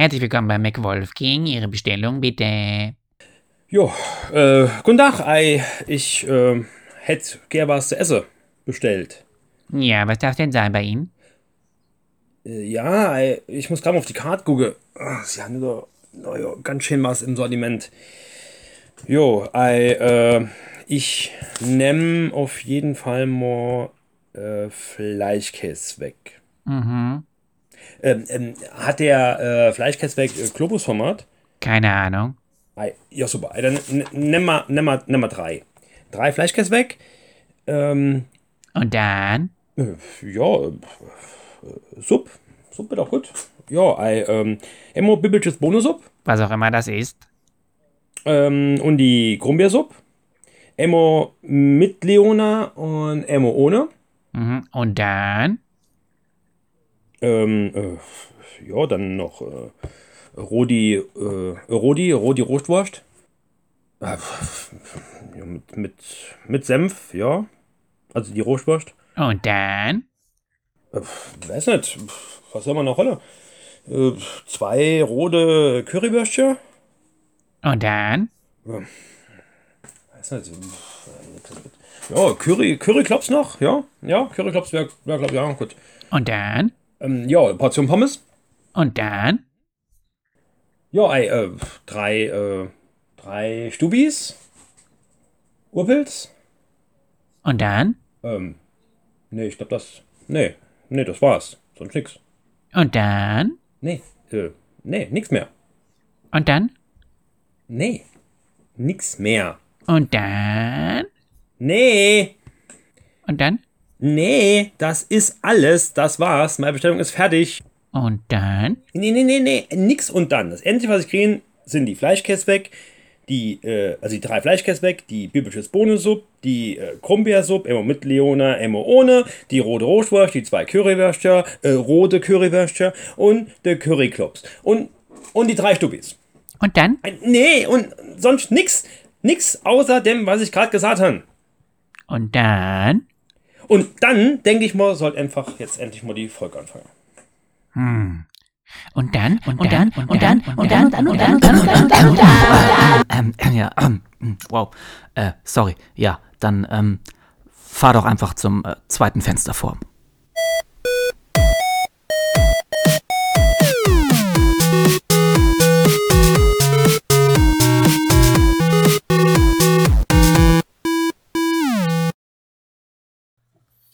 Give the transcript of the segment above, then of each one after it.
Herzlich willkommen bei McWolfking. Ihre Bestellung bitte. Jo, äh, guten Tag, ei, ich äh, hätte gern was zu essen bestellt. Ja, was darf denn sein bei Ihnen? Äh, ja, ei, ich muss gerade mal auf die Karte gucken. Ah, Sie haben doch na ja, ganz schön was im Sortiment. Jo, ei, äh, ich nehm auf jeden Fall mal äh, Fleischkäse weg. Mhm. Ähm, ähm, hat der äh, Fleischkäse weg äh, Globusformat? Keine Ahnung. Ja, super. Dann nimm mal, nimm mal, nimm mal drei. Drei Fleischkäse weg. Ähm, Und dann? Äh, Ja, äh, Sub. Sub wird auch gut. Ja, ei, ähm, Emo Bibelches Bonusup. Was auch immer das ist. Ähm, und die Grumbeersup. Emo mit Leona und Emo ohne. Mhm. Und dann? Ähm, äh, ja, dann noch äh, Rodi, äh, Rodi, Rodi Rostwurst. Äh, ja, mit, mit, mit Senf, ja. Also die Rostwurst. Und dann? Äh, weiß nicht, was soll man noch holen? Äh, zwei rote Currywürstchen. Und dann? Weiß nicht. Ja, Curry, Curryklops noch, ja. Ja, Curryklops wäre, wär, glaube ich, ja, gut. Und dann? Ähm, ja, Portion Pommes. Und dann? Ja, ey, äh, drei, äh, drei Stubis. Urpilz. Und dann? Ähm, nee, ich glaube, das, nee, nee, das war's. Sonst nix. Und dann? Nee, äh, nee, nix mehr. Und dann? Nee, nix mehr. Und dann? Nee, Und dann? Nee, das ist alles, das war's. Meine Bestellung ist fertig. Und dann? Nee, nee, nee, nee, nix und dann. Das Einzige, was ich kriege, sind die Fleischkäse weg, die, äh, also die drei Fleischkäse weg, die biblisches Bohnensuppe, die äh, Krummbeersuppe, immer mit Leona, immer ohne, die rote Rostwurst, die zwei Currywürstchen, äh, rote Currywürstchen und der Curryklops. Und, und die drei Stubis. Und dann? Nee, und sonst nix, nix außer dem, was ich gerade gesagt habe. Und dann? Und dann, denke ich mal, soll einfach jetzt endlich mal die Folge anfangen. Und dann? Und dann? Und dann? Und dann? Und dann, und dann, und dann, und dann, und dann, und dann. Ähm, ja, ähm, wow. Äh, sorry. Ja, dann ähm, fahr doch einfach zum äh, zweiten Fenster vor.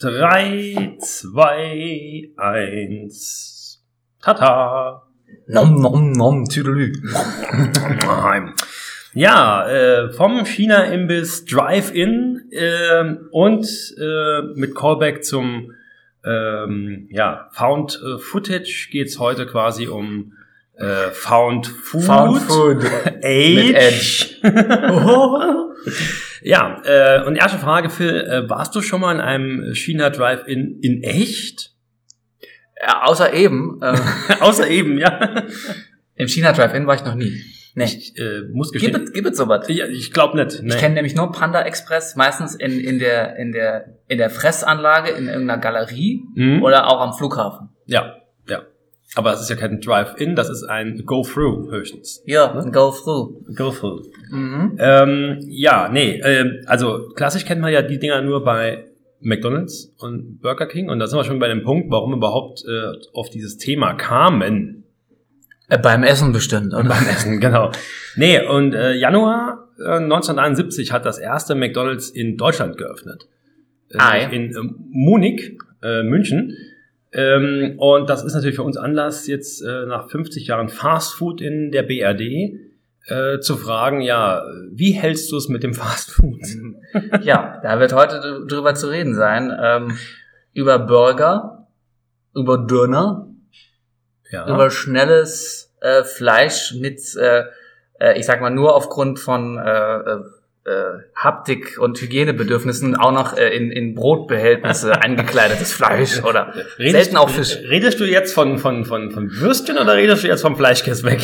Drei, zwei, eins. Tata. Nom, nom, nom, Tüdelü. Ja, äh, vom China-Imbiss Drive-In ähm, und äh, mit Callback zum ähm, ja, Found äh, Footage geht's heute quasi um äh, Found Food. Found Food. Age. Mit Edge. ja, äh, und erste Frage, Phil, äh, warst du schon mal in einem China Drive-In in echt? Ja, außer eben, äh, Außer eben, ja. im China Drive-In war ich noch nie. Nee. Ich äh, muss Gibt gestehen. es, gibt es sowas? Ja, ich glaube nicht. Nee. Ich kenne nämlich nur Panda Express, meistens in, in, der, in, der, in der Fressanlage, in irgendeiner Galerie Mhm. oder auch am Flughafen. Ja. Aber es ist ja kein Drive-In, das ist ein Go-Through höchstens. Ja, go through. Go-Through. Mhm. Ähm, ja, nee, ähm, also klassisch kennt man ja die Dinger nur bei McDonald's und Burger King und da sind wir schon bei dem Punkt, warum überhaupt äh, auf dieses Thema kamen. Äh, beim Essen bestimmt, oder? Beim Essen, genau. Nee, und äh, Januar äh, 1971 hat das erste McDonald's in Deutschland geöffnet. Äh, Ah, ja. In ähm, Munich, äh, München. Ähm, und das ist natürlich für uns Anlass, jetzt äh, nach 50 Jahren Fast Food in der BRD äh, zu fragen, ja, wie hältst du es mit dem Fast Food? Ja, da wird heute dr- drüber zu reden sein. Ähm, über Burger, über Döner, Ja. über schnelles äh, Fleisch mit, äh, äh, ich sag mal, nur aufgrund von äh, Haptik und Hygienebedürfnissen auch noch äh, in, in Brotbehältnisse eingekleidetes Fleisch oder selten auch Fisch. Redest du jetzt von, von, von, von Würstchen oder redest du jetzt vom Fleischkäse weg?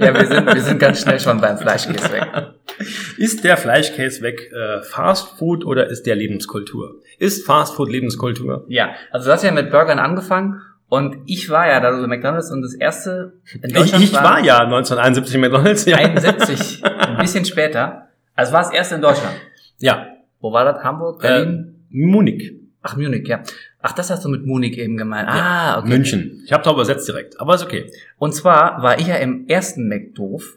Ja, wir sind, wir sind ganz schnell schon beim Fleischkäse weg. Ist der Fleischkäse weg äh, Fast Food oder ist der Lebenskultur? Ist Fast Food Lebenskultur? Ja, also du hast ja mit Burgern angefangen Und ich war ja da so McDonalds und das erste in Ich, Deutschland ich war ja 1971 in McDonalds. Ja. 71, ein bisschen später. Also war das erste in Deutschland. ja. Wo war das? Hamburg? Berlin? Äh, Munich. Ach, Munich, ja. Ach, das hast du mit Munich eben gemeint. Ah, okay. München. Ich habe da übersetzt direkt, aber ist okay. Und zwar war ich ja im ersten McDoof,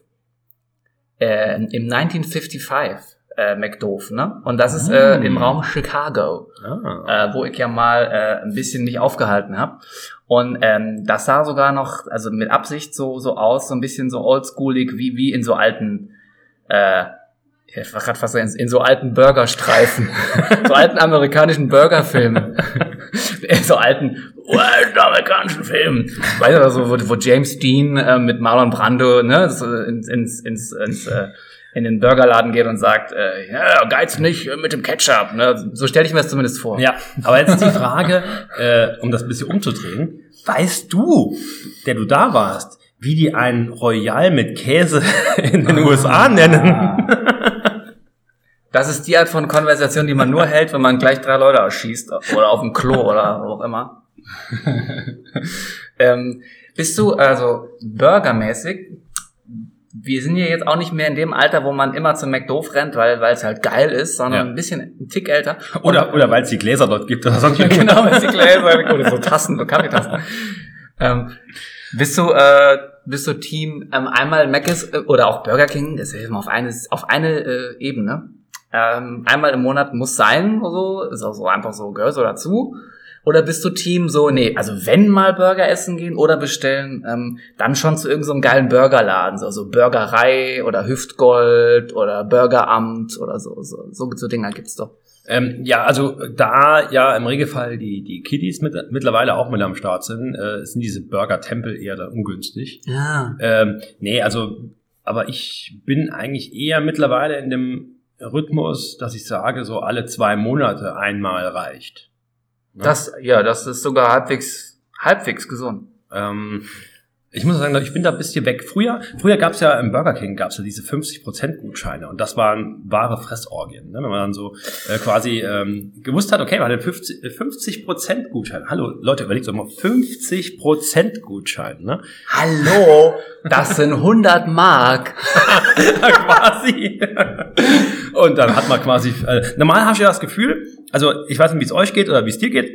äh, im 1955 äh, McDoof, ne? Und das ist äh, im Raum Chicago, Ah. äh, wo ich ja mal äh, ein bisschen mich aufgehalten habe. Und ähm, das sah sogar noch, also mit Absicht so so aus, so ein bisschen so oldschoolig, wie wie in so alten äh, ich war gerade fast in, in so alten Burgerstreifen, so alten amerikanischen Burgerfilmen, in so alten amerikanischen Filmen. Weißt du, so, wo, wo James Dean äh, mit Marlon Brando ne, so ins, ins, ins, ins äh, in den Burgerladen geht und sagt, äh, ja, geiz nicht äh, mit dem Ketchup. Ne? So stelle ich mir das zumindest vor. Ja, aber jetzt ist die Frage, äh, um das ein bisschen umzudrehen. Weißt du, der du da warst, wie die einen Royal mit Käse in den USA nennen? Das ist die Art von Konversation, die man nur hält, wenn man gleich drei Leute erschießt oder auf dem Klo oder wo auch immer. ähm, bist du also burgermäßig? Wir sind ja jetzt auch nicht mehr in dem Alter, wo man immer zum McDoof rennt, weil weil es halt geil ist, sondern Ja. ein bisschen ein Tick älter. Oder, oder weil es die Gläser dort gibt oder sonst genau, wenn die Gläser oder so Tassen, so Kaffeetassen. Ähm, bist du äh, bist du Team ähm, einmal Mc's äh, oder auch Burger King? Das ist ja immer auf eine auf eine äh, Ebene. Ähm, einmal im Monat muss sein oder so, ist auch so einfach so gehört so dazu. Oder bist du Team so, nee, also wenn mal Burger essen gehen oder bestellen, ähm, dann schon zu irgendeinem so geilen Burgerladen, so, so Burgerei oder Hüftgold oder Burgeramt oder so, so, so, so Dinger gibt's doch. Ähm, ja, also da ja im Regelfall die, die Kiddies mit, mittlerweile auch mit am Start sind, äh, sind diese Burger-Tempel eher da ungünstig. Ja. Ähm, nee, also, aber ich bin eigentlich eher mittlerweile in dem Rhythmus, dass ich sage, so alle zwei Monate einmal reicht. Ja. Das, ja, das ist sogar halbwegs, halbwegs gesund. Ähm, ich muss sagen, ich bin da ein bisschen weg. Früher, früher gab es ja im Burger King gab's ja diese 50% Gutscheine und das waren wahre Fressorgien. Ne? Wenn man dann so äh, quasi ähm, gewusst hat, okay, man hat 50%, äh, 50% Gutschein. Hallo, Leute, überlegt doch mal, 50% Gutschein. Ne? Hallo, das sind 100 Mark. quasi. Und dann hat man quasi, äh, normal habe ich ja das Gefühl, also ich weiß nicht, wie es euch geht oder wie es dir geht,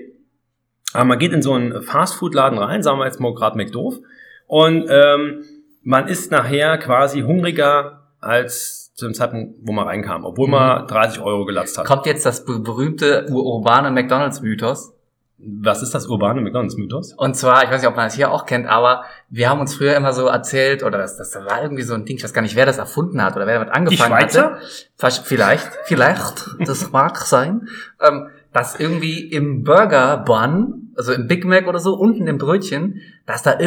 aber man geht in so einen Fastfood-Laden rein, sagen wir jetzt mal gerade McDoof, und ähm, man ist nachher quasi hungriger als zu dem Zeitpunkt, wo man reinkam, obwohl man 30 Euro gelatzt hat. Kommt jetzt das be- berühmte ur- urbane McDonalds-Mythos. Was ist das urbane McDonalds-Mythos? Und zwar, ich weiß nicht, ob man das hier auch kennt, aber wir haben uns früher immer so erzählt, oder das, das war irgendwie so ein Ding, ich weiß gar nicht, wer das erfunden hat oder wer damit angefangen Schweizer? hatte. Vielleicht, vielleicht, das mag sein, ähm, dass irgendwie im Burger Bun, also im Big Mac oder so, unten im Brötchen, dass da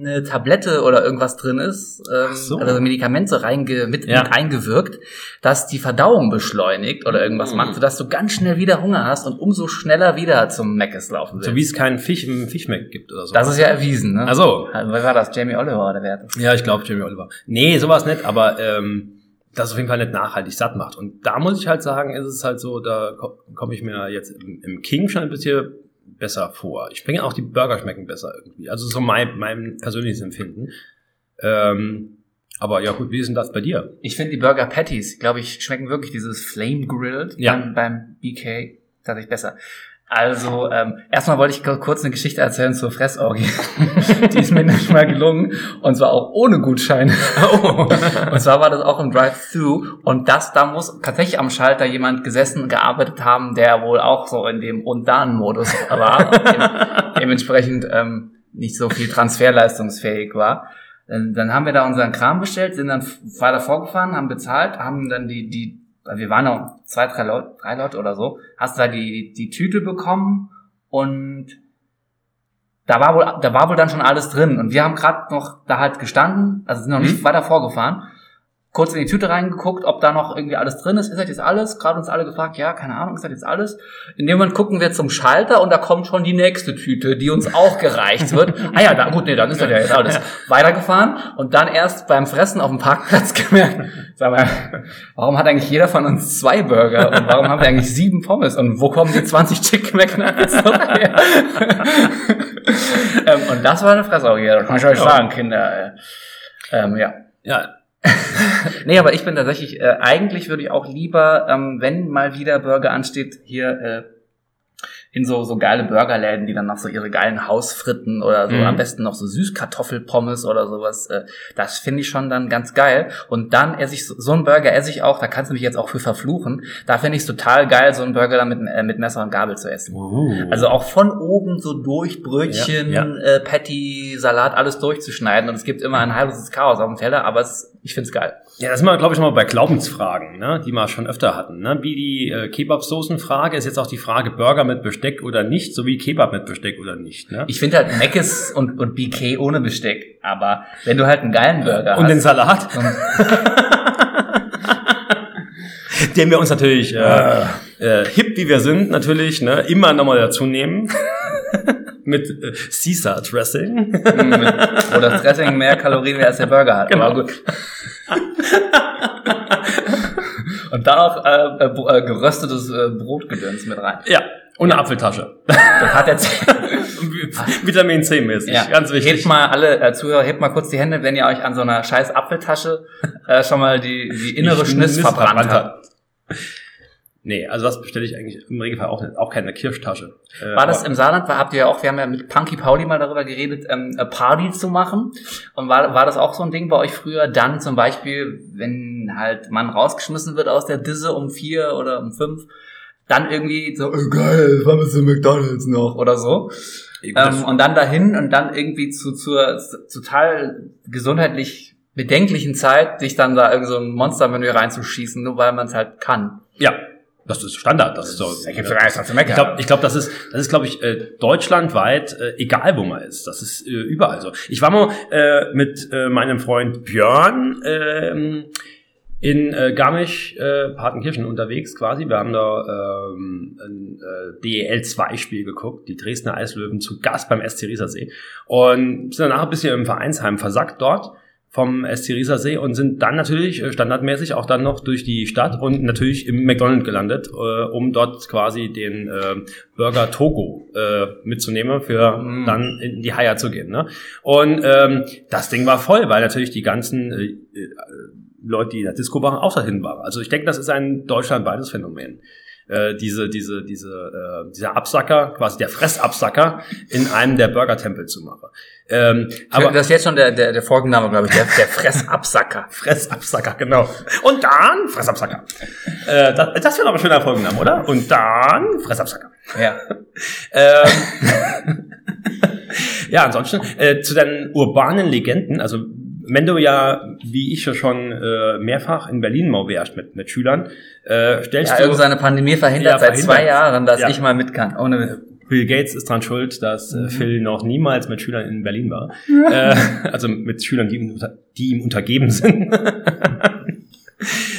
irgendeine Tablette oder irgendwas drin ist, ähm, so. also Medikamente reinge mit, Ja. mit eingewirkt, dass die Verdauung beschleunigt oder irgendwas Mhm. macht, sodass du ganz schnell wieder Hunger hast und umso schneller wieder zum Mc's laufen willst. So wie es keinen Fisch im Fischmeck gibt oder so. Das ist ja erwiesen, ne? Ach so. Wer war das? Jamie Oliver oder wer? hat das? Ja, ich glaube Jamie Oliver. Nee, sowas nicht, aber ähm, das auf jeden Fall nicht nachhaltig satt macht. Und da muss ich halt sagen, ist es halt so, da komme komm ich mir jetzt im, im King schon ein bisschen besser vor. Ich finde auch die Burger schmecken besser irgendwie. Also so mein, mein persönliches Empfinden. Ähm, aber ja gut, wie ist denn das bei dir? Ich finde die Burger Patties, glaube ich, schmecken wirklich dieses Flame Grilled Ja. beim, beim BK tatsächlich besser. Also, ähm, erstmal wollte ich kurz eine Geschichte erzählen zur Fressorgie. Die ist mir nicht mal gelungen. Und zwar auch ohne Gutschein. Und zwar war das auch im Drive-Thru. Und das, da muss tatsächlich am Schalter jemand gesessen und gearbeitet haben, der wohl auch so in dem und dann Modus war. Und dem, dementsprechend ähm, nicht so viel transferleistungsfähig war. Dann, dann haben wir da unseren Kram bestellt, sind dann weiter vorgefahren, haben bezahlt, haben dann die, die, wir waren noch zwei, drei Leute, drei Leute oder so, hast da die, die Tüte bekommen und da war wohl, da war wohl dann schon alles drin. Und wir haben gerade noch da halt gestanden, also sind noch nicht weiter vorgefahren, kurz in die Tüte reingeguckt, ob da noch irgendwie alles drin ist. Ist das jetzt alles? Gerade uns alle gefragt, ja, keine Ahnung, ist das jetzt alles? In dem Moment gucken wir zum Schalter und da kommt schon die nächste Tüte, die uns auch gereicht wird. ah ja, da, gut, nee, dann ist das ja jetzt alles. Weitergefahren und dann erst beim Fressen auf dem Parkplatz gemerkt, sag mal, warum hat eigentlich jeder von uns zwei Burger und warum haben wir eigentlich sieben Pommes und wo kommen die 20 Chicken McNuggets her? ähm, und das war eine Fressauge, das kann ich euch sagen, Kinder. äh. Ähm, ja. Ja, Nee, aber ich bin tatsächlich, äh, eigentlich würde ich auch lieber, ähm, wenn mal wieder Burger ansteht, hier äh, in so, so geile Burgerläden, die dann noch so ihre geilen Hausfritten oder so, Mhm. am besten noch so Süßkartoffelpommes oder sowas, äh, das finde ich schon dann ganz geil. Und dann esse ich so, so einen Burger esse ich auch, da kannst du mich jetzt auch für verfluchen, da finde ich es total geil, so einen Burger dann mit, äh, mit Messer und Gabel zu essen. Also auch von oben so durch Brötchen, Ja, ja. Äh, Patty, Salat, alles durchzuschneiden. Und es gibt immer ein heilloses Chaos auf dem Teller, aber es, ich find's geil. Ja, das sind wir, glaube ich, mal bei Glaubensfragen, ne, die wir schon öfter hatten. Ne? Wie die äh, Kebab-Soßen-Frage ist jetzt auch die Frage Burger mit Besteck oder nicht, sowie Kebab mit Besteck oder nicht. Ne? Ich finde halt Mc's und, und BK ohne Besteck. Aber wenn du halt einen geilen Burger Und den hast. Salat, den wir uns natürlich, äh, äh, hip wie wir sind, natürlich, ne, immer nochmal dazu nehmen. mit äh, Caesar Dressing. wo das Dressing mehr Kalorien wie als der Burger hat. Genau. Aber gut. und dann auch äh, äh, äh, geröstetes äh, Brotgedöns mit rein. ja, und eine Apfeltasche. Das hat jetzt. Vitamin C mäßig, Ja, ganz wichtig. Hebt mal alle äh, Zuhörer, hebt mal kurz die Hände, wenn ihr euch an so einer scheiß Apfeltasche äh, schon mal die, die innere Schniss verbrannt habt. Nee, also das bestelle ich eigentlich im Regelfall auch nicht. Auch keine Kirschtasche. Äh, War das im Saarland? War, habt ihr ja auch, wir haben ja mit Punky Pauli mal darüber geredet, ähm, eine Party zu machen. Und war, war das auch so ein Ding bei euch früher? Dann zum Beispiel, wenn halt man rausgeschmissen wird aus der Disse um vier oder um fünf, dann irgendwie so, oh, geil, wann bist du McDonalds noch? Oder so. Ähm, und dann dahin und dann irgendwie zu, zur total gesundheitlich bedenklichen Zeit, sich dann da irgend so ein Monstermenü reinzuschießen, nur weil man es halt kann. ja, das ist Standard. Das ist so. Da gibt's doch gar nichts zu meckern. Ich glaube, ich glaub, das ist, das ist, glaube ich, äh, deutschlandweit, äh, egal wo man ist. Das ist äh, überall so. Ich war mal äh, mit äh, meinem Freund Björn ähm, in äh, Garmisch, äh, Partenkirchen unterwegs quasi. Wir haben da ähm, ein äh, DEL 2 Spiel geguckt, die Dresdner Eislöwen zu Gast beim SC Riesersee und sind danach ein bisschen im Vereinsheim versackt dort vom SC Riesersee und sind dann natürlich äh, standardmäßig auch dann noch durch die Stadt und natürlich im McDonald's gelandet, äh, um dort quasi den äh, Burger Togo äh, mitzunehmen, für Mm. dann in die Haier zu gehen. Ne? Und ähm, das Ding war voll, weil natürlich die ganzen äh, äh, Leute, die in der Disco waren, auch dahin waren. Also ich denke, das ist ein deutschlandweites Phänomen. Äh, diese, diese, diese, äh, dieser Absacker, quasi der Fressabsacker in einem der Burger-Tempel zu machen. Ähm, Aber das ist jetzt schon der, der, der Folgenname, glaube ich, der, der Fressabsacker. Fressabsacker, genau. Und dann Fressabsacker. Äh, das das wäre aber ein schöner Folgenname, oder? Und dann Fressabsacker. Ja. Ähm, ja, ansonsten äh, zu deinen urbanen Legenden, also wenn du ja, wie ich ja schon äh, mehrfach in Berlin mal wärst mit, mit Schülern, äh, stellst Ja, du irgendeine Pandemie verhindert Ja, seit verhindert. zwei Jahren, dass Ja. ich mal mit kann. Ohne Bill Gates ist dran schuld, dass Mhm. äh, Phil noch niemals mit Schülern in Berlin war. äh, also mit Schülern, die die ihm untergeben sind.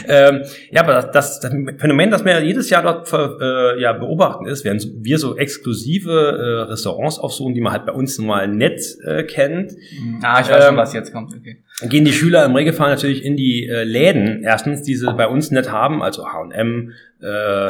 ähm, ja, aber das, das, das Phänomen, das wir jedes Jahr dort äh, ja, beobachten ist, während wir so exklusive äh, Restaurants aufsuchen, die man halt bei uns normal nett äh, kennt, Ah, ich weiß schon, Ähm, was jetzt kommt. Okay. gehen die Schüler im Regelfall natürlich in die äh, Läden, erstens, die sie bei uns nicht haben, also H&M, äh,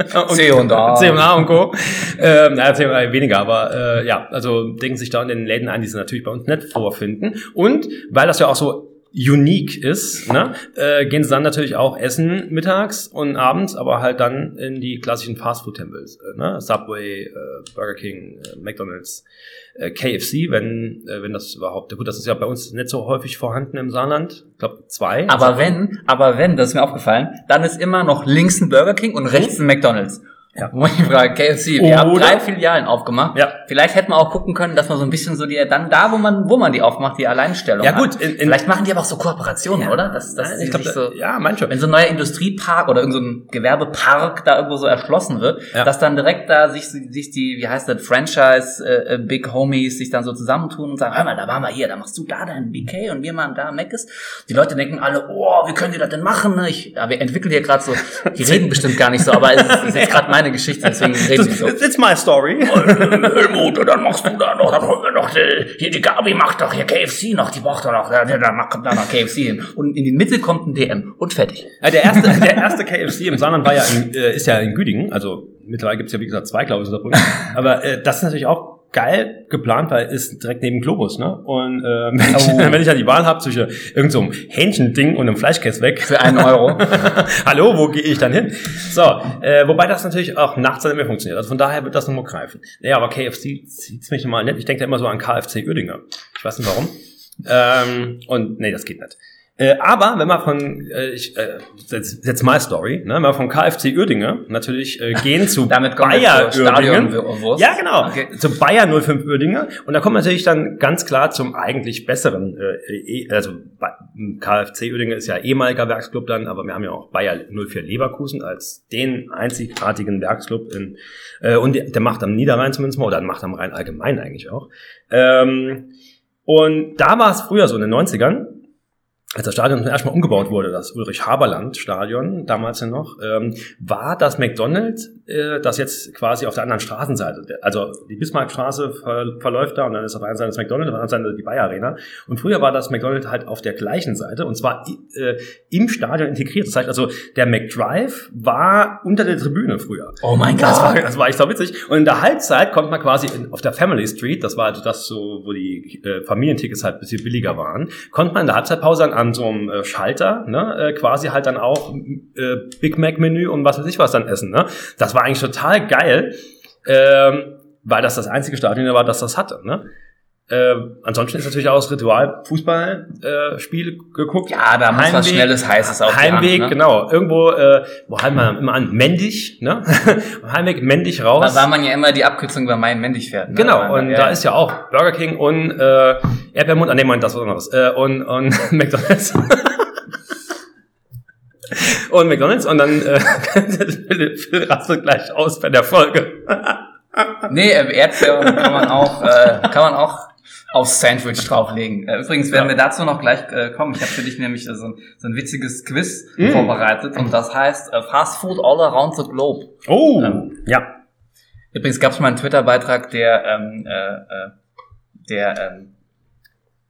und C&A. C&A und Co. ähm, naja, C&A weniger, aber äh, ja, also denken sich da in den Läden ein, die sie natürlich bei uns nicht vorfinden. Und weil das ja auch so unique ist, ne, äh, gehen sie dann natürlich auch essen mittags und abends, aber halt dann in die klassischen Fastfood-Tempels, äh, ne, Subway, äh, Burger King, äh, McDonald's, äh, KFC, wenn äh, wenn das überhaupt, gut, das ist ja bei uns nicht so häufig vorhanden im Saarland, ich glaube zwei. Aber wenn, aber wenn, das ist mir aufgefallen, dann ist immer noch links ein Burger King und rechts ein McDonalds. Ja. Ich frage, KFC, wir haben drei Filialen aufgemacht. Ja. Vielleicht hätten wir auch gucken können, dass man so ein bisschen so die, dann da, wo man, wo man die aufmacht, die Alleinstellung Ja, gut, in- in- Vielleicht machen die aber auch so Kooperationen, oder? Das, das ich glaube, so, ja, manche. wenn so ein neuer Industriepark oder irgendein so ein Gewerbepark da irgendwo so erschlossen wird, Ja. dass dann direkt da sich, sich die, wie heißt das, Franchise äh, äh, Big Homies sich dann so zusammentun und sagen, hör mal, da waren wir hier, da machst du da dein BK und wir machen da Mc's. Die Leute denken alle, oh, wie können die das denn machen? ne? Ich, ja, wir entwickeln hier gerade so, die reden bestimmt gar nicht so, aber es ist, es ist jetzt gerade meine Geschichte, deswegen reden sie so. It's, it's my story. Helmut, dann machst du da noch, dann holen wir noch, die, hier die Gabi macht doch hier KFC noch, die braucht doch noch, da, da macht- kommt da noch KFC hin. Und in die Mitte kommt ein DM und fertig. Ja, der erste, der erste KFC im Saarland war ja in, äh, ist ja in Güdingen, also mittlerweile gibt es ja wie gesagt zwei, glaube ich, in Saarbrücken. Aber äh, das ist natürlich auch geil geplant, weil ist direkt neben Globus, ne? Und äh, wenn, ich, Oh. wenn ich ja die Wahl habe zwischen irgendeinem so Hähnchending und einem Fleischkäse weg, Für einen Euro. Hallo, wo gehe ich dann hin? So, äh, wobei das natürlich auch nachts dann nicht mehr funktioniert. Also von daher wird das nochmal greifen. Ja, aber KFC zieht's mich mal nett. Ich denke da immer so an KFC Uerdinger. Ich weiß nicht warum. Ähm, und nee, das geht nicht. Äh, aber wenn man von, äh, ich, äh, jetzt, jetzt my story, ne, wenn wir von KFC Uerdinger natürlich äh, gehen zu Damit wir Bayer Uerdingen. Ja, genau. Okay. Zu Bayer 05 Uerdinger. Und da kommt man natürlich dann ganz klar zum eigentlich besseren, äh, eh- also KFC Uerdinger ist ja ehemaliger Werksclub dann, aber wir haben ja auch Bayer 04 Leverkusen als den einzigartigen Werksclub in, äh, und der, der macht am Niederrhein zumindest mal, oder macht am Rhein allgemein eigentlich auch. Ähm, und da war es früher so in den 90ern, als das Stadion zum ersten Mal umgebaut wurde, das Ulrich-Haberland-Stadion, damals ja noch, ähm, war das McDonald's, äh, das jetzt quasi auf der anderen Straßenseite, also die Bismarckstraße ver verläuft da und dann ist auf der einen Seite das McDonald's, auf der anderen Seite die Bayer Arena. Und früher war das McDonald's halt auf der gleichen Seite und zwar äh, im Stadion integriert. Das heißt also, der McDrive war unter der Tribüne früher. Oh mein Das Gott. war, das war echt so witzig. Und in der Halbzeit konnte man quasi in, auf der Family Street, das war also das so, wo die äh, Familientickets halt ein bisschen billiger waren, konnte man in der Halbzeitpause an, an so einem äh, Schalter, ne, äh, quasi halt dann auch äh, Big Mac Menü und was weiß ich was dann essen. Ne? Das war eigentlich total geil, ähm, weil das das einzige Stadion war, das das hatte. Ne? Äh, ansonsten ist natürlich auch das Ritual Fußballspiel äh, geguckt. Ja, da muss was Schnelles, Heißes auf Heimweg, Hand, ne? genau. Irgendwo, äh, wo halten wir immer an? Mendig, ne? Heimweg, Mendig raus. Da war man ja immer die Abkürzung über Main Mendig fährt. Ne? Genau, und ja, da ist ja auch Burger King und äh, Erdbeermund, ah nee, Moment, das war anderes. Äh, und, und McDonalds. und McDonalds und dann äh, Phil rastet gleich aus bei der Folge. Nee, äh, Erdbeeren kann man auch, äh, kann man auch aufs Sandwich drauflegen. Äh, übrigens werden Ja. wir dazu noch gleich äh, kommen. Ich habe für dich nämlich äh, so, ein, so ein witziges Quiz Mm. vorbereitet und das heißt äh, Fast Food All Around the Globe. Oh, Ähm. ja. Übrigens gab es mal einen Twitter-Beitrag, der, ähm, äh, äh, der, ähm,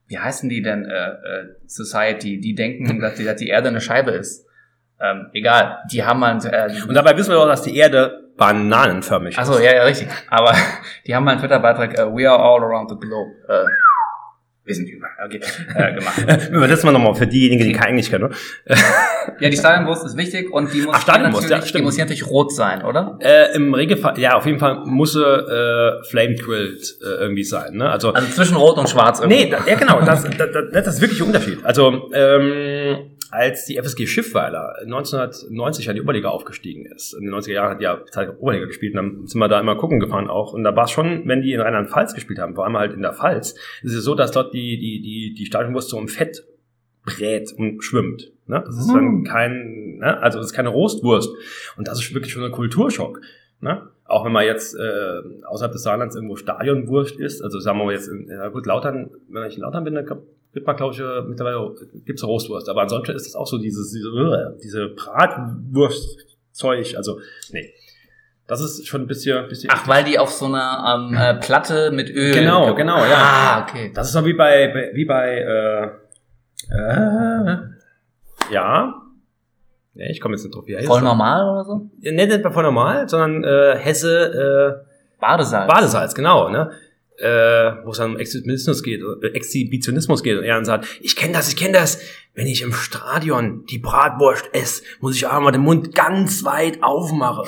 wie heißen die denn, äh, äh, Society, die denken, dass die, dass die Erde eine Scheibe ist. Ähm, egal, die haben mal, äh, Und dabei wissen wir doch, dass die Erde bananenförmig Achso, ist. ja, ja, richtig. Aber die haben mal einen Twitter-Beitrag, äh, We are all around the globe. Äh, wir sind überall, okay, äh, gemacht. Übersetzen wir nochmal für diejenigen, die kein Englisch kennen. Ne? Ja, die Stadionwurst ist wichtig und die muss, Ach, natürlich, ja, die muss natürlich rot sein, oder? Äh, Im Regelfall, ja, auf jeden Fall muss sie äh, flame grilled äh, irgendwie sein. Ne? Also, Also zwischen rot und schwarz irgendwie. nee, da, ja genau, das, das, das, das ist wirklich ein Unterschied. Also ähm, als die FSG Schiffweiler 1990 an die Oberliga aufgestiegen ist, in den 90er Jahren hat die ja Zeit Oberliga gespielt, und dann sind wir da immer gucken gefahren auch. Und da war es schon, wenn die in Rheinland-Pfalz gespielt haben, vor allem halt in der Pfalz, ist es so, dass dort die, die, die, die Stadionwurst so im Fett brät und schwimmt. Ne? Das ist dann Mhm. kein, ne? also das ist keine Roastwurst. Und das ist wirklich schon ein Kulturschock. Ne? Auch wenn man jetzt äh, außerhalb des Saarlands irgendwo Stadionwurst ist, also sagen wir mal jetzt, in, ja gut, Lautern, wenn ich in Lautern bin, dann gibt man, glaube ich, äh, mittlerweile gibt's Roastwurst. Aber ansonsten ist es auch so dieses, diese, äh, diese Bratwurstzeug, also nee. Das ist schon ein bisschen, bisschen Ach, weil die auf so einer ähm, äh, Platte mit Öl. Genau, genau, ja. Ah, okay. Das ist so wie bei, wie bei äh, äh, ja. Ja, ich komme jetzt nicht drauf, wie heißt Voll das? normal oder so? Ja, Nee, nicht bei voll normal, sondern äh, Hesse Badesalz. äh, Badesalz, genau, ne? Äh, wo es um Exhibitionismus geht, äh, Exhibitionismus geht und er dann sagt, ich kenne das, ich kenne das. Wenn ich im Stadion die Bratwurst esse, muss ich auch mal den Mund ganz weit aufmachen.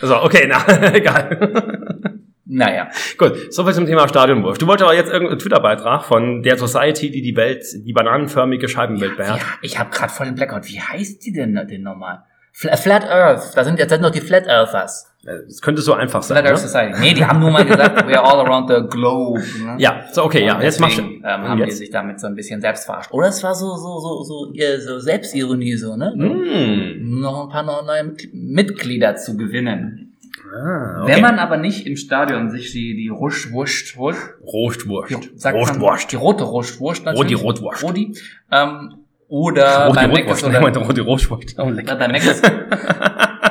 So, okay, na, egal. Naja. Gut, soviel zum Thema Stadionwurst. Du wolltest aber jetzt irgendeinen Twitter-Beitrag von der Society, die die Welt, die bananenförmige Scheibenwelt Ja, beherrscht. ich habe gerade voll den Blackout. Wie heißt die denn, denn nochmal? Fla- Flat Earth. Da sind jetzt noch die Flat Earthers. Es könnte so einfach sein. Earth Ne? Society. Nee, die haben nur mal gesagt, we are all around the globe. Ne? Ja, so, okay, ja, jetzt machst du. ähm, haben die jetzt? sich damit so ein bisschen selbst verarscht. Oder es war so, so, so, so, so Selbstironie, so, ne? Mm. Noch ein paar neue Mit- Mitglieder zu gewinnen. Ah, okay. Wenn man aber nicht im Stadion sich die, die Ruschwurst holt, Rostwurst. die, Rostwurst. die rote Rostwurst natürlich. Roti Rotwurst. Roti, ähm, oder Roti bei Rotwurst. Oder, Roti Rotwurst. Oh, bei Mc's,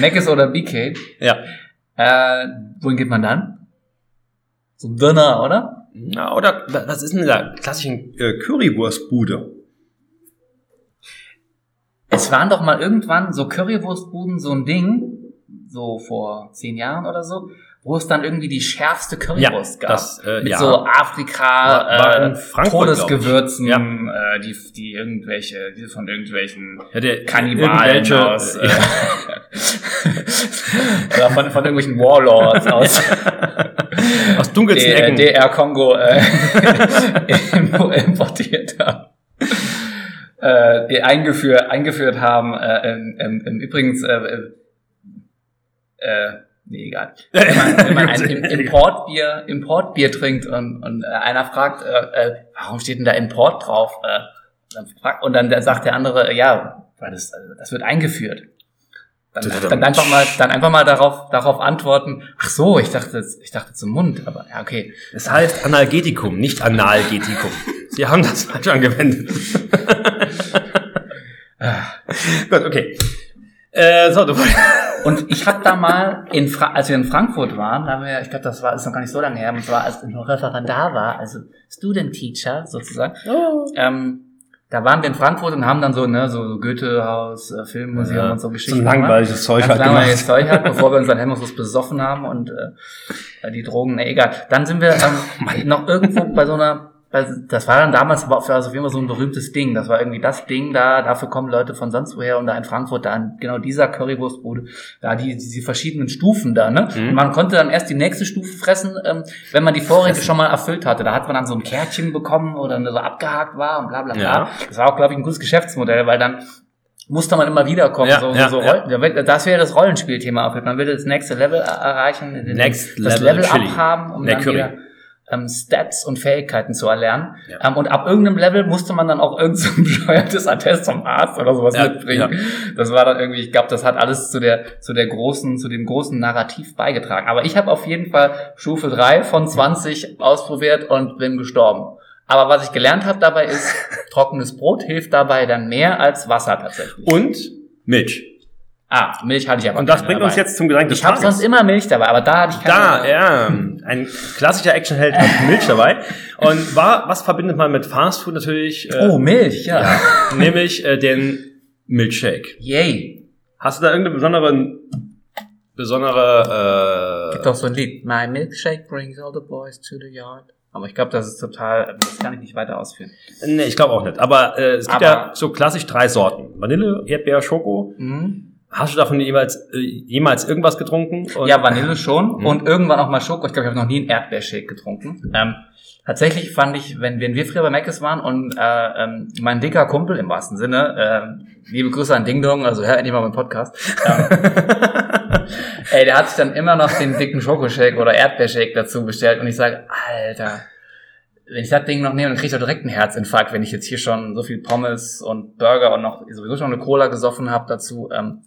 bei Mc's oder BK, Ja. äh, wohin geht man dann? Zum Döner, oder? Na, oder was ist denn der klassischen äh, Currywurstbude? Es waren doch mal irgendwann so Currywurstbuden so ein Ding, so vor zehn Jahren oder so, wo es dann irgendwie die schärfste Currywurst Ja, gab. das, äh, mit ja. so Afrika, War- war äh, Todesgewürzen, glaub äh, die, die irgendwelche, die von irgendwelchen Ja, der- Kannibalen aus, äh, oder von, von irgendwelchen Warlords aus Aus dunkelsten der, Ecken. DR Kongo äh, im- importiert haben. Äh, eingeführt, eingeführt haben. Äh, ähm, ähm, ähm, übrigens, äh, äh, äh, nee, egal. Wenn man, wenn man ein Im- Importbier, Importbier trinkt und, und äh, einer fragt, äh, äh, warum steht denn da Import drauf? Äh, und dann sagt der andere, ja, weil das, das wird eingeführt. Dann, dann einfach mal, dann einfach mal darauf, darauf antworten. Ach so, ich dachte, ich dachte zum Mund, aber ja, okay. Es heißt Analgetikum, nicht Analgetikum. Sie haben das falsch angewendet. Gut, okay. Äh, so, du Und ich habe da mal, in Fra als wir in Frankfurt waren, da haben wir, ich glaube, das war ist noch gar nicht so lange her, und zwar als ich noch Referendar war, also Student Teacher sozusagen. Ähm, da waren wir in Frankfurt und haben dann so, ne, so Goethehaus, äh, Filmmuseum Ja, und so so Geschichten. ein langweiliges Zeug halt langweiliges. Zeug halt, bevor wir uns dann hemmungslos besoffen haben und äh, die Drogen, ne, egal. Dann sind wir ähm, noch irgendwo bei so einer, das war dann damals war also auf jeden Fall so ein berühmtes Ding. Das war irgendwie das Ding da, dafür kommen Leute von sonst woher und da in Frankfurt, da in genau dieser Currywurstbude, da die, die, die verschiedenen Stufen da, ne? Mhm. Und man konnte dann erst die nächste Stufe fressen, ähm, wenn man die vorige schon mal erfüllt hatte. Da hat man dann so ein Kärtchen bekommen oder so abgehakt war und bla bla bla. Ja. Das war auch, glaube ich, ein gutes Geschäftsmodell, weil dann musste man immer wieder kommen. Ja, so, ja, so, ja. Das wäre das Rollenspielthema. Man will das nächste Level er- erreichen, Next das Level Level abhaben, um dann Mercury. wieder ähm, Stats und Fähigkeiten zu erlernen. Ja. Ähm, und ab irgendeinem Level musste man dann auch irgend so ein bescheuertes Attest vom Arzt oder sowas Ja, mitbringen. Das war dann irgendwie, ich glaube, das hat alles zu der, zu der großen, zu dem großen Narrativ beigetragen. Aber ich habe auf jeden Fall Stufe 3 von 20 ausprobiert und bin gestorben. Aber was ich gelernt habe dabei ist, trockenes Brot hilft dabei dann mehr als Wasser tatsächlich. Und Milch. Ah, Milch hatte ich aber Und das bringt dabei. uns jetzt zum Gedanken des Ich habe sonst immer Milch dabei, aber da hatte ich keine. Da, ja, ein klassischer Actionheld hat Milch dabei. Und war, was verbindet man mit Fastfood natürlich? Äh, Oh, Milch, ja. ja, nämlich äh, den Milkshake. Yay. Hast du da irgendeine besondere, besondere, Gibt äh, auch so ein Lied. My milkshake brings all the boys to the yard. Aber ich glaube, das ist total, das kann ich nicht weiter ausführen. nee, ich glaube auch nicht. Aber äh, es gibt Aber- ja so klassisch drei Sorten. Vanille, Erdbeer, Schoko. Mhm. Hast du davon jeweils, äh, jemals irgendwas getrunken? Und- Ja, Vanille schon Mhm. und irgendwann auch mal Schoko. Ich glaube, ich habe noch nie einen Erdbeershake getrunken. Ähm, tatsächlich fand ich, wenn, wenn wir früher bei Mc's waren und äh, ähm, mein dicker Kumpel im wahrsten Sinne, ähm, liebe Grüße an Ding Dong, also hör endlich mal meinen Podcast. Ähm, ey, der hat sich dann immer noch den dicken Schokoshake oder Erdbeershake dazu bestellt und ich sage, Alter, wenn ich das Ding noch nehme, dann kriege ich doch direkt einen Herzinfarkt, wenn ich jetzt hier schon so viel Pommes und Burger und noch sowieso schon eine Cola gesoffen habe dazu. Ähm,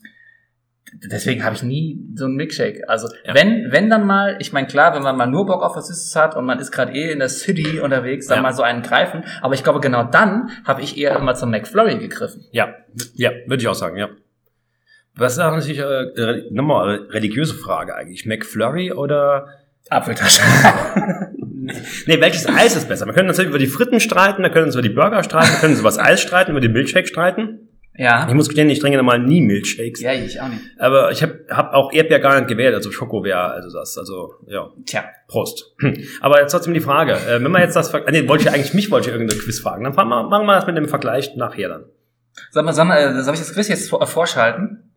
deswegen habe ich nie so einen Milkshake. Also Ja. wenn, wenn dann mal, ich meine klar, wenn man mal nur Bock auf was Süßes hat und man ist gerade eh in der City unterwegs, dann Ja. mal so einen greifen. Aber ich glaube, genau dann habe ich eher immer zum McFlurry gegriffen. Ja, ja, würde ich auch sagen, ja. Was ist natürlich äh, nochmal eine religiöse Frage eigentlich? McFlurry oder Apfeltasche. Nee, welches Eis ist besser? Wir können uns über die Fritten streiten, wir können uns über die Burger streiten, wir können uns über das Eis streiten, über den Milkshake streiten. Ja. Ich muss gestehen, ich trinke normal nie Milkshakes. Ja, ich auch nicht. Aber ich habe hab auch Erdbeer gar nicht gewählt, also Schoko wäre also das. Also, ja, Tja. Prost. Aber jetzt trotzdem die Frage, äh, wenn man jetzt das, nee, wollte ich eigentlich, mich wollte ich irgendeine Quiz fragen, dann fahren wir, machen wir das mit dem Vergleich nachher dann. Sag mal, sag mal, äh, soll ich das Quiz jetzt vor, äh, vorschalten?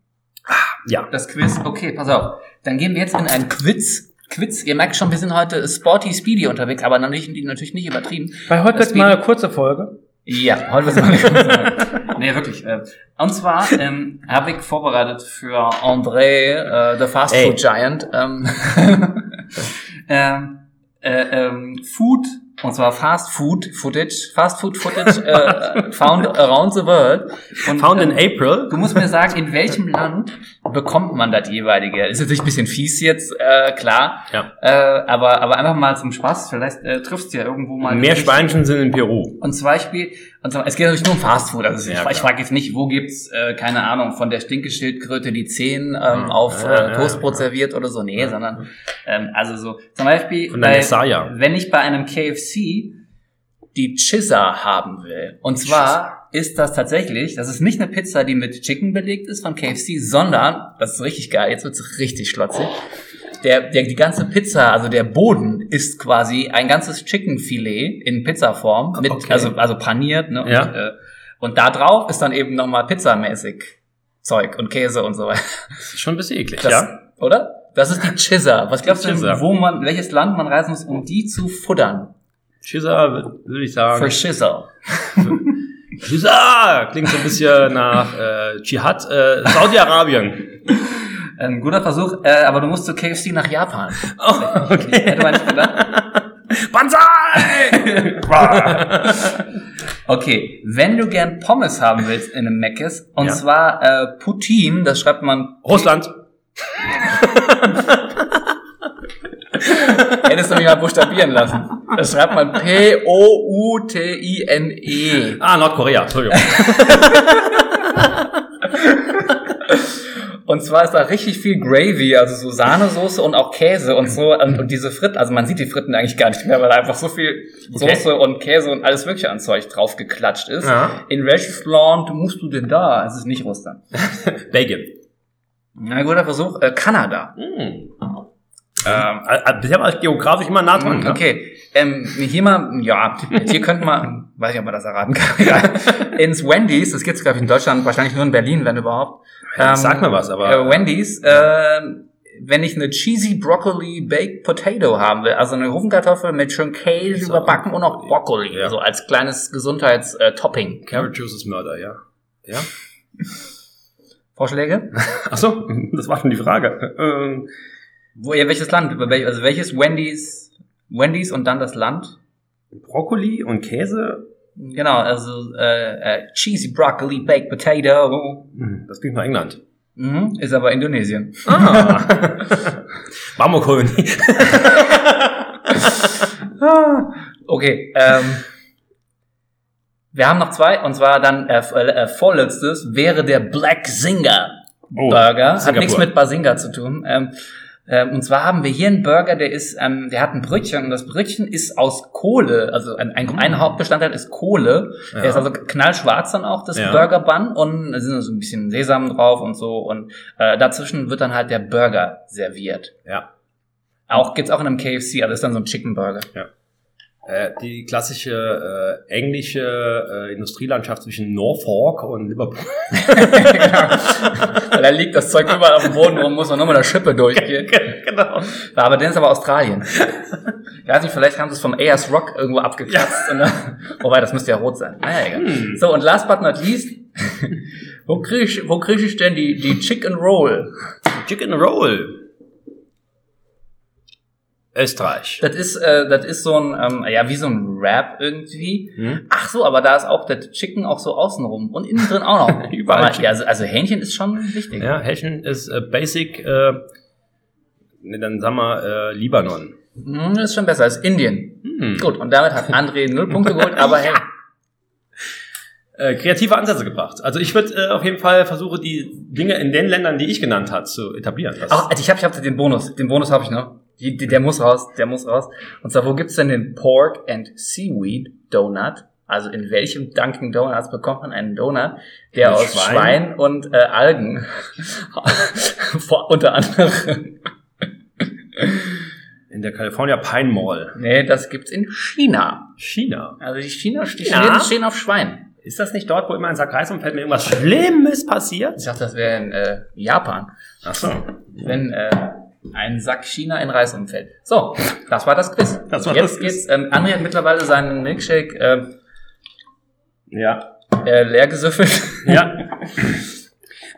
Ja. Das Quiz, okay, pass auf. Dann gehen wir jetzt in ein Quiz. Quiz, ihr merkt schon, wir sind heute sporty, speedy unterwegs, aber natürlich, natürlich nicht übertrieben. Bei heute Das Speedy- kurze Folge. Ja, heute eine kurze Folge. Nee, wirklich. äh, Und zwar ähm, habe ich vorbereitet für André, äh, the Fast Ey. Food Giant, ähm, ähm, äh, ähm, Food, und zwar Fast Food Footage, Fast Food Footage äh, found around the world. Und, Found in ähm, April. Du musst mir sagen, in welchem Land bekommt man das jeweilige? Ist natürlich ein bisschen fies jetzt, äh, klar. Ja. Äh, aber, aber einfach mal zum Spaß, vielleicht äh, triffst du ja irgendwo mal. Mehr Schweinchen sind in Peru. Und zum Beispiel, und zwar, es geht natürlich nur um Fast Food. Also Ja, ich, ich frage jetzt nicht, wo gibt's, äh, keine Ahnung, von der Stinkeschildkröte die Zehen ähm, Ja, auf ja, äh, Toastbrot serviert oder so. Nee, sondern ähm, also so zum Beispiel, bei, wenn ich bei einem KFC die Chizza haben will. Und zwar ist das tatsächlich, das ist nicht eine Pizza, die mit Chicken belegt ist von KFC, sondern, das ist richtig geil, jetzt wird's richtig schlotzig, der, der, die ganze Pizza, also der Boden ist quasi ein ganzes Chickenfilet in Pizzaform, mit, Okay. also, also paniert, ne? Und, Ja. äh, und da drauf ist dann eben nochmal pizzamäßig Zeug und Käse und so weiter. Schon ein bisschen eklig, Das, ja. Oder? Das ist die Chizza. Was glaubst du, Chizza. wo man, welches Land man reisen muss, um die zu futtern? Chizza, würde ich sagen. Für Schizza. Chizza! Klingt so ein bisschen nach äh, Dschihad. Äh, Saudi-Arabien. Ein guter Versuch, äh, aber du musst zu KFC nach Japan. Oh, okay. Hätte man nicht gedacht. Banzai! Okay, wenn du gern Pommes haben willst in einem Meckes, und Ja. zwar äh, Poutine, das schreibt man, Russland. hättest du mich mal buchstabieren lassen. Das schreibt man P-O-U-T-I-N-E. Ah, Nordkorea. Entschuldigung. Und zwar ist da richtig viel Gravy, also so Sahnesoße und auch Käse und so. Und, und diese Fritten, also man sieht die Fritten eigentlich gar nicht mehr, weil da einfach so viel Okay. Soße und Käse und alles mögliche an Zeug drauf geklatscht ist. Ja. In welches Land musst du denn da? Es ist nicht Russland. Belgien. Na, guter Versuch. Äh, Kanada. Hm. Ähm, äh, bisher war ich geografisch immer nah dran. ne? Okay. Ähm, hier mal, ja, hier könnte man, weiß nicht, ob man das erraten kann. Egal. Ins Wendy's, das gibt's glaube ich in Deutschland, wahrscheinlich nur in Berlin, wenn überhaupt. Ja, sag mir was, aber- Äh, Wendy's, äh, wenn ich eine cheesy Broccoli Baked Potato haben will, also eine Ofenkartoffel mit schön Käse So. überbacken und auch Brokkoli, Ja. so als kleines Gesundheitstopping. Carrot Juice ist Mörder, ja. Ja? Vorschläge? Ach so, das war schon die Frage. Ähm, Wo, ja, welches Land? Also welches Wendy's, Wendy's und dann das Land? Brokkoli und Käse, Genau, also äh, äh, cheesy broccoli baked potato. hm, das klingt nach England. Mhm, ist aber Indonesien. Ah. Marmorkolonie. Okay, ähm, wir haben noch zwei und zwar dann äh, äh, vorletztes wäre der Black Zinger Oh, Burger. Hat Singapur. nichts mit Basinga zu tun. Ähm, und zwar haben wir hier einen Burger, der ist, ähm, der hat ein Brötchen und das Brötchen ist aus Kohle. Also ein, ein, ein Hauptbestandteil ist Kohle. Ja. Der ist also knallschwarz dann auch, das Ja. Burger Bun und da sind so ein bisschen Sesam drauf und so und äh, dazwischen wird dann halt der Burger serviert. Ja. Auch gibt's auch in einem KFC, also ist dann so ein Chicken Burger. Äh, die klassische äh, englische äh, Industrielandschaft zwischen Norfolk und Liverpool. Weil da liegt das Zeug überall auf dem Boden rum, muss man mit der Schippe durchgehen. genau. Aber dann ist aber Australien. Ich weiß nicht, vielleicht haben sie es vom AS Rock irgendwo abgekratzt. Und dann, wobei, das müsste ja rot sein. Naja, egal. Hm. So, und last but not least, wo kriege ich, wo krieg ich denn die, die Chicken Roll? Chicken Roll. Österreich. Das ist, äh, das ist so ein, ähm, ja, wie so ein Wrap irgendwie. Hm? Ach so, aber da ist auch der Chicken auch so außenrum und innen drin auch noch. Überall Aber, ja, also, also Hähnchen ist schon wichtig. Ja, Hähnchen ist äh, Basic, äh, ne, dann sagen wir äh, Libanon. Hm, Das ist schon besser als Indien. Hm. Gut, und damit hat André null Punkte geholt, aber hey. Äh, kreative Ansätze gebracht. Also ich würde äh, auf jeden Fall versuchen, die Dinge in den Ländern, die ich genannt habe, zu etablieren. Das- Ach, ich habe ich hab den Bonus. Den Bonus habe ich noch. Die, die, der muss raus, der muss raus. Und zwar, wo gibt's denn den Pork and Seaweed Donut? Also in welchem Dunkin' Donuts bekommt man einen Donut, der Mit aus Schwein? Schwein, und äh, Algen unter anderem. in der California Pine Mall. Nee, das gibt's in China. China. Also die China, die China? Chinesen stehen auf Schwein. Ist das nicht dort, wo immer ein Sack Reisumfeld mit irgendwas Schlimmes passiert? Ich dachte, das wäre in äh, Japan. Ach so. wenn äh, ein Sack China in Reis umfällt. So, das war das Quiz. Das war Jetzt das Quiz. geht's. Ähm, André hat mittlerweile seinen Milkshake äh, Ja. äh, leer gesüffelt. Ja.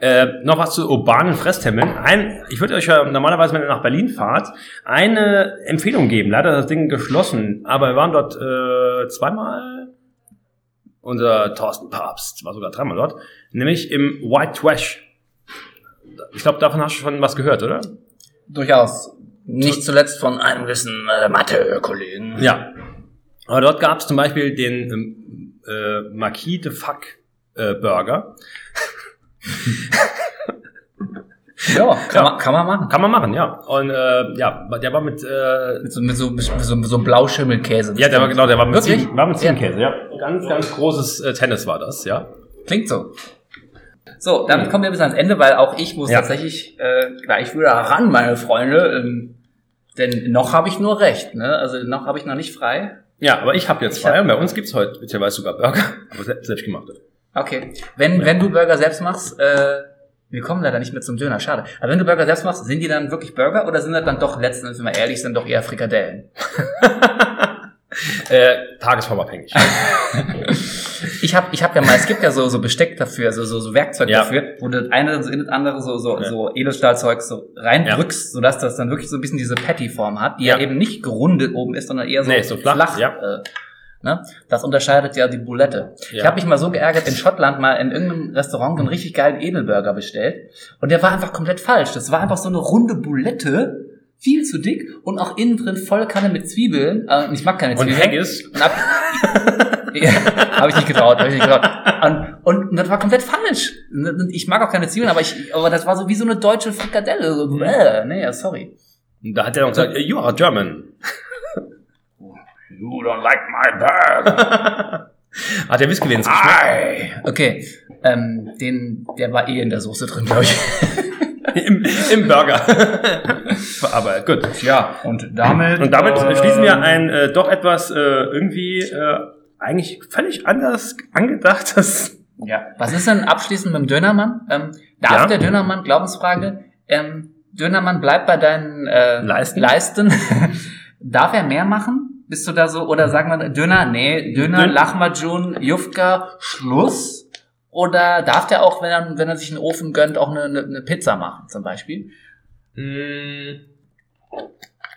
Äh, noch was zu urbanen Fresstempeln. Ein, ich würde euch ja normalerweise, wenn ihr nach Berlin fahrt, eine Empfehlung geben. Leider ist das Ding geschlossen, aber wir waren dort äh, zweimal. Unser Thorsten Papst war sogar dreimal dort, nämlich im White Trash. Ich glaube, davon hast du schon was gehört, oder? Durchaus. Nicht zuletzt von einem gewissen äh, Mathe-Kollegen. Ja. Aber dort gab es zum Beispiel den ähm, äh, Marquis de Fuck äh, Burger. Ja, kann, Ja. Man, kann man machen. Kann man machen, ja. Und äh, ja, der war mit, äh, Mit so, mit so, mit so, mit so Blauschimmelkäse. ja, der war genau, der war mit Wirklich? War mit Ja. Ziegenkäse, ja. Ganz, ganz großes äh, Tennis war das, ja. Klingt so. So, damit kommen wir bis ans Ende, weil auch ich muss Ja. tatsächlich äh, gleich wieder ran, meine Freunde. Ähm, denn noch habe ich nur recht, ne? Also noch habe ich noch nicht frei. Ja, aber ich habe jetzt zwei hab- und bei uns gibt's heute beziehungsweise sogar Burger, aber se- selbst gemacht. Okay. Wenn, wenn du Burger selbst machst, äh, wir kommen leider nicht mehr zum Döner, schade. Aber wenn du Burger selbst machst, sind die dann wirklich Burger oder sind das dann doch letzten Endes, wenn wir ehrlich sind, doch eher Frikadellen? Äh, tagesformabhängig. Ich habe ich hab ja mal, es gibt ja so, so Besteck dafür, so, so, so Werkzeug Ja. dafür, wo du das eine so in das andere so, so, Ja. so Edelstahlzeug so reindrückst, sodass das dann wirklich so ein bisschen diese Patty-Form hat, die ja. Ja. eben nicht gerundet oben ist, sondern eher so, Nee, so flach, ja. äh, ne? Das unterscheidet ja die Bulette. Ich Ja. habe mich mal so geärgert, in Schottland mal in irgendeinem Restaurant einen richtig geilen Edelburger bestellt und der war einfach komplett falsch. Das war einfach so eine runde Bulette, viel zu dick und auch innen drin voll Kanne mit Zwiebeln. Äh, ich mag keine Zwiebeln. Haggis, Und ab, ja, habe ich nicht getraut, habe ich nicht getraut. Und, und das war komplett falsch. Ich mag auch keine Zwiebeln, aber ich, aber das war so wie so eine deutsche Frikadelle. So, äh, nee, ja, sorry. und da hat er noch gesagt, you are German. You don't like my burger. Hat der Whisky wenigstens Ei. Okay, ähm, den, der war eh in der Soße drin, glaube ich. Im, Im Burger. aber gut. Ja, und damit. Und damit äh, schließen wir ein äh, doch etwas äh, irgendwie äh, eigentlich völlig anders angedachtes. Ja, was ist denn abschließend mit dem Dönermann? Ähm, darf Ja. der Dönermann, Glaubensfrage, ähm, Dönermann bleibt bei deinen äh, Leisten? Leisten. darf er mehr machen? Bist du da so, oder sagen wir Döner, nee, Döner, Dön- Lahmacun, Jufka, Schluss? Oder darf der auch, wenn er, wenn er sich einen Ofen gönnt, auch eine, eine, eine Pizza machen, zum Beispiel? Mm,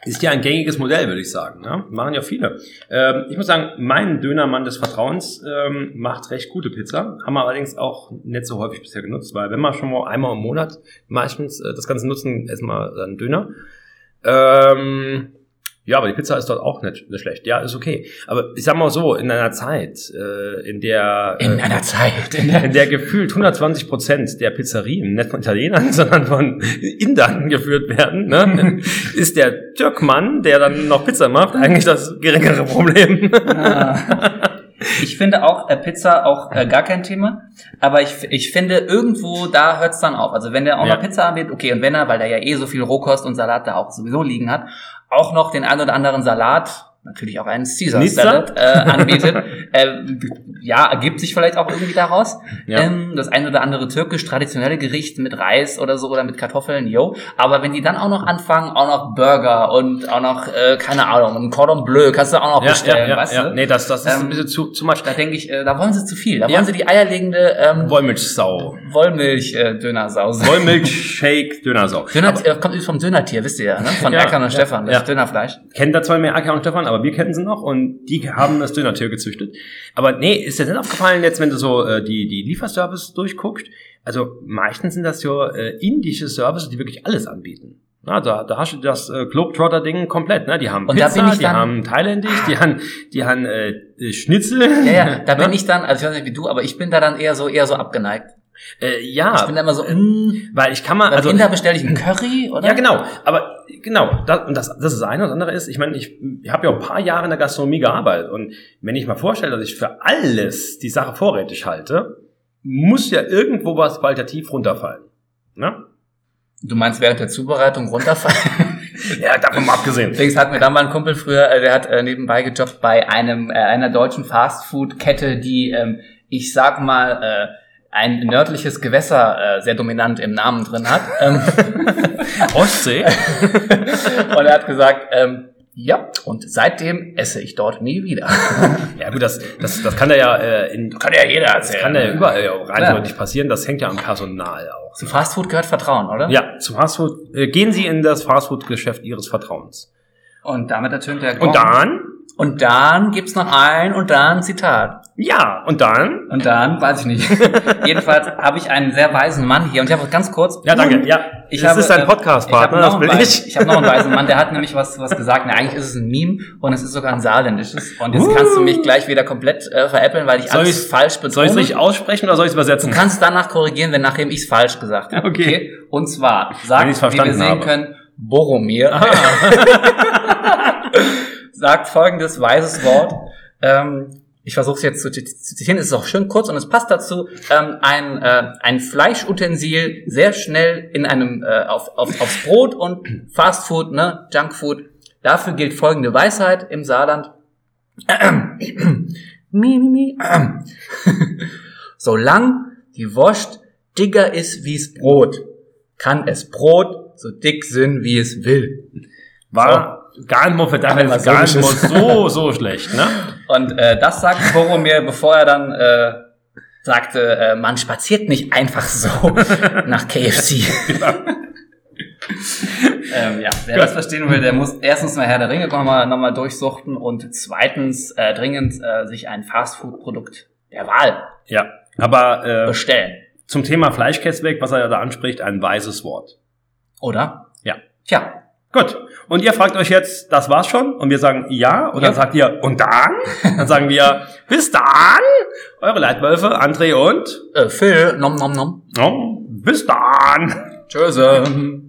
Ist ja ein gängiges Modell, würde ich sagen. Ne? Machen ja viele. Ähm, ich muss sagen, mein Dönermann des Vertrauens ähm, macht recht gute Pizza. Haben wir allerdings auch nicht so häufig bisher genutzt, weil wenn wir schon mal einmal im Monat meistens äh, das Ganze nutzen, essen wir dann Döner. Ähm, ja, aber die Pizza ist dort auch nicht, nicht schlecht. Ja, ist okay. Aber ich sag mal so, in einer Zeit, äh, in der In äh, einer Zeit. in der gefühlt 120 Prozent der Pizzerien nicht von Italienern, sondern von Indern geführt werden, ne, ist der Türkmann, der dann noch Pizza macht, eigentlich das geringere Problem. Ich finde auch äh, Pizza auch äh, gar kein Thema, aber ich, ich finde irgendwo da hört's dann auf. Also wenn der auch Ja. noch Pizza anbietet, okay, und wenn er, weil der ja eh so viel Rohkost und Salat da auch sowieso liegen hat, auch noch den ein oder anderen Salat, natürlich auch einen Caesar? Salad äh, anbietet, äh, ja, ergibt sich vielleicht auch irgendwie daraus. Ja. Ähm, das ein oder andere türkisch traditionelle Gericht mit Reis oder so oder mit Kartoffeln, yo. Aber wenn die dann auch noch anfangen, auch noch Burger und auch noch, äh, keine Ahnung, ein Cordon Bleu kannst du auch noch Ja, bestellen, ja, ja, weißt du? Nee, das, das ist Ähm, ein bisschen zu, zu much. Da denke ich, äh, da wollen sie zu viel. Da wollen sie die eierlegende ähm, Wollmilchsau. Wollmilch-Dönersause. Wollmilchshake, Dönersau. Döner äh, kommt übrigens vom Dönertier, wisst ihr ja, ne? Von Ja, Erkan und Stefan, das. Dönerfleisch. Kennen da zwar mehr Acker und Stefan, aber wir kennen sie noch und die haben das Dönertier gezüchtet. Aber nee, ist dir nicht aufgefallen jetzt, wenn du so äh, die, die Lieferservice durchguckst? Also meistens sind das ja äh, indische Services, die wirklich alles anbieten. Na, da, da hast du das äh, Globetrotter-Ding komplett, ne? Die haben Und Pizza, die haben Thailändisch, die haben, die haben äh, Schnitzel. Ja, ja, da bin ich dann, also ich weiß nicht wie du, aber ich bin da dann eher so eher so abgeneigt. Äh, ja, Ich bin da immer so, mm, weil ich kann mal, also Inder bestelle ich einen Curry, oder? Ja, genau. Aber genau, das, und das, das ist das eine. Das andere ist, ich meine, ich, ich habe ja ein paar Jahre in der Gastronomie gearbeitet. Und wenn ich mal vorstelle, dass ich für alles die Sache vorrätig halte, muss ja irgendwo was qualitativ runterfallen. Ne? Du meinst während der Zubereitung runterfallen? Ja, davon mal abgesehen. Übrigens hat mir da mal ein Kumpel früher, äh, der hat äh, nebenbei gejobbt bei einem äh, einer deutschen Fastfood-Kette, die, ähm, ich sag mal, äh, ein nördliches Gewässer äh, sehr dominant im Namen drin hat. Ähm, Ostsee? und er hat gesagt, ähm, ja, und seitdem esse ich dort nie wieder. Ja gut, das, das, das kann ja äh, in, Kann ja jeder das kann ja überall ja rein Ja. passieren. Das hängt ja am Personal auch. Zu Fastfood gehört Vertrauen, oder? Ja, zum Fastfood. Äh, gehen Sie in das Fastfood-Geschäft Ihres Vertrauens. Und damit ertönt der Und Gong. dann Und dann gibt's noch ein und dann Zitat. Ja, und dann? Und dann, weiß ich nicht. Jedenfalls habe ich einen sehr weisen Mann hier und ich habe ganz kurz. Ja, danke. Ja, Ich das habe, ist dein äh, Podcast-Partner, ich das will noch einen ich. Weisen- Ich habe noch einen weisen Mann, der hat nämlich was, was gesagt. Na, eigentlich ist es ein Meme und es ist sogar ein saarländisches. Und jetzt kannst du mich gleich wieder komplett äh, veräppeln, weil ich Soll alles falsch Soll ich betone. es richtig aussprechen oder soll ich es übersetzen? Du kannst danach korrigieren, wenn nachdem ich es falsch gesagt habe. Okay. Und zwar, sagt, wie wir sehen habe. können, Boromir Ah. sagt folgendes weises Wort. Ähm, ich versuche es jetzt zu zitieren, es ist auch schön kurz und es passt dazu. Ähm, ein, äh, ein Fleischutensil sehr schnell in einem äh, auf, auf, aufs Brot und Fastfood, ne, Junkfood. Dafür gilt folgende Weisheit im Saarland. mi, mi, mi. Solang die Wurst dicker ist wie's Brot, kann es Brot so dick sind, wie es will. War gar nicht mal verdammt, Einmal gar nicht so so, so schlecht, ne? Und äh, das sagt Boromir, bevor er dann äh, sagte, äh, man spaziert nicht einfach so nach KFC. ähm, ja, wer das verstehen will, der muss erstens mal Herr der Ringe nochmal noch mal durchsuchten und zweitens äh, dringend äh, sich ein Fastfood-Produkt der Wahl Ja, aber äh, bestellen. zum Thema Fleischkäseweg, was er ja da anspricht, ein weises Wort. Oder? Ja. Tja, Gut. Und ihr fragt euch jetzt, das war's schon? Und wir sagen ja. Und Ja. dann sagt ihr, und dann? Dann sagen wir, bis dann. Eure Leitwölfe, André und äh, Phil, nom nom nom. oh, bis dann. Tschüss.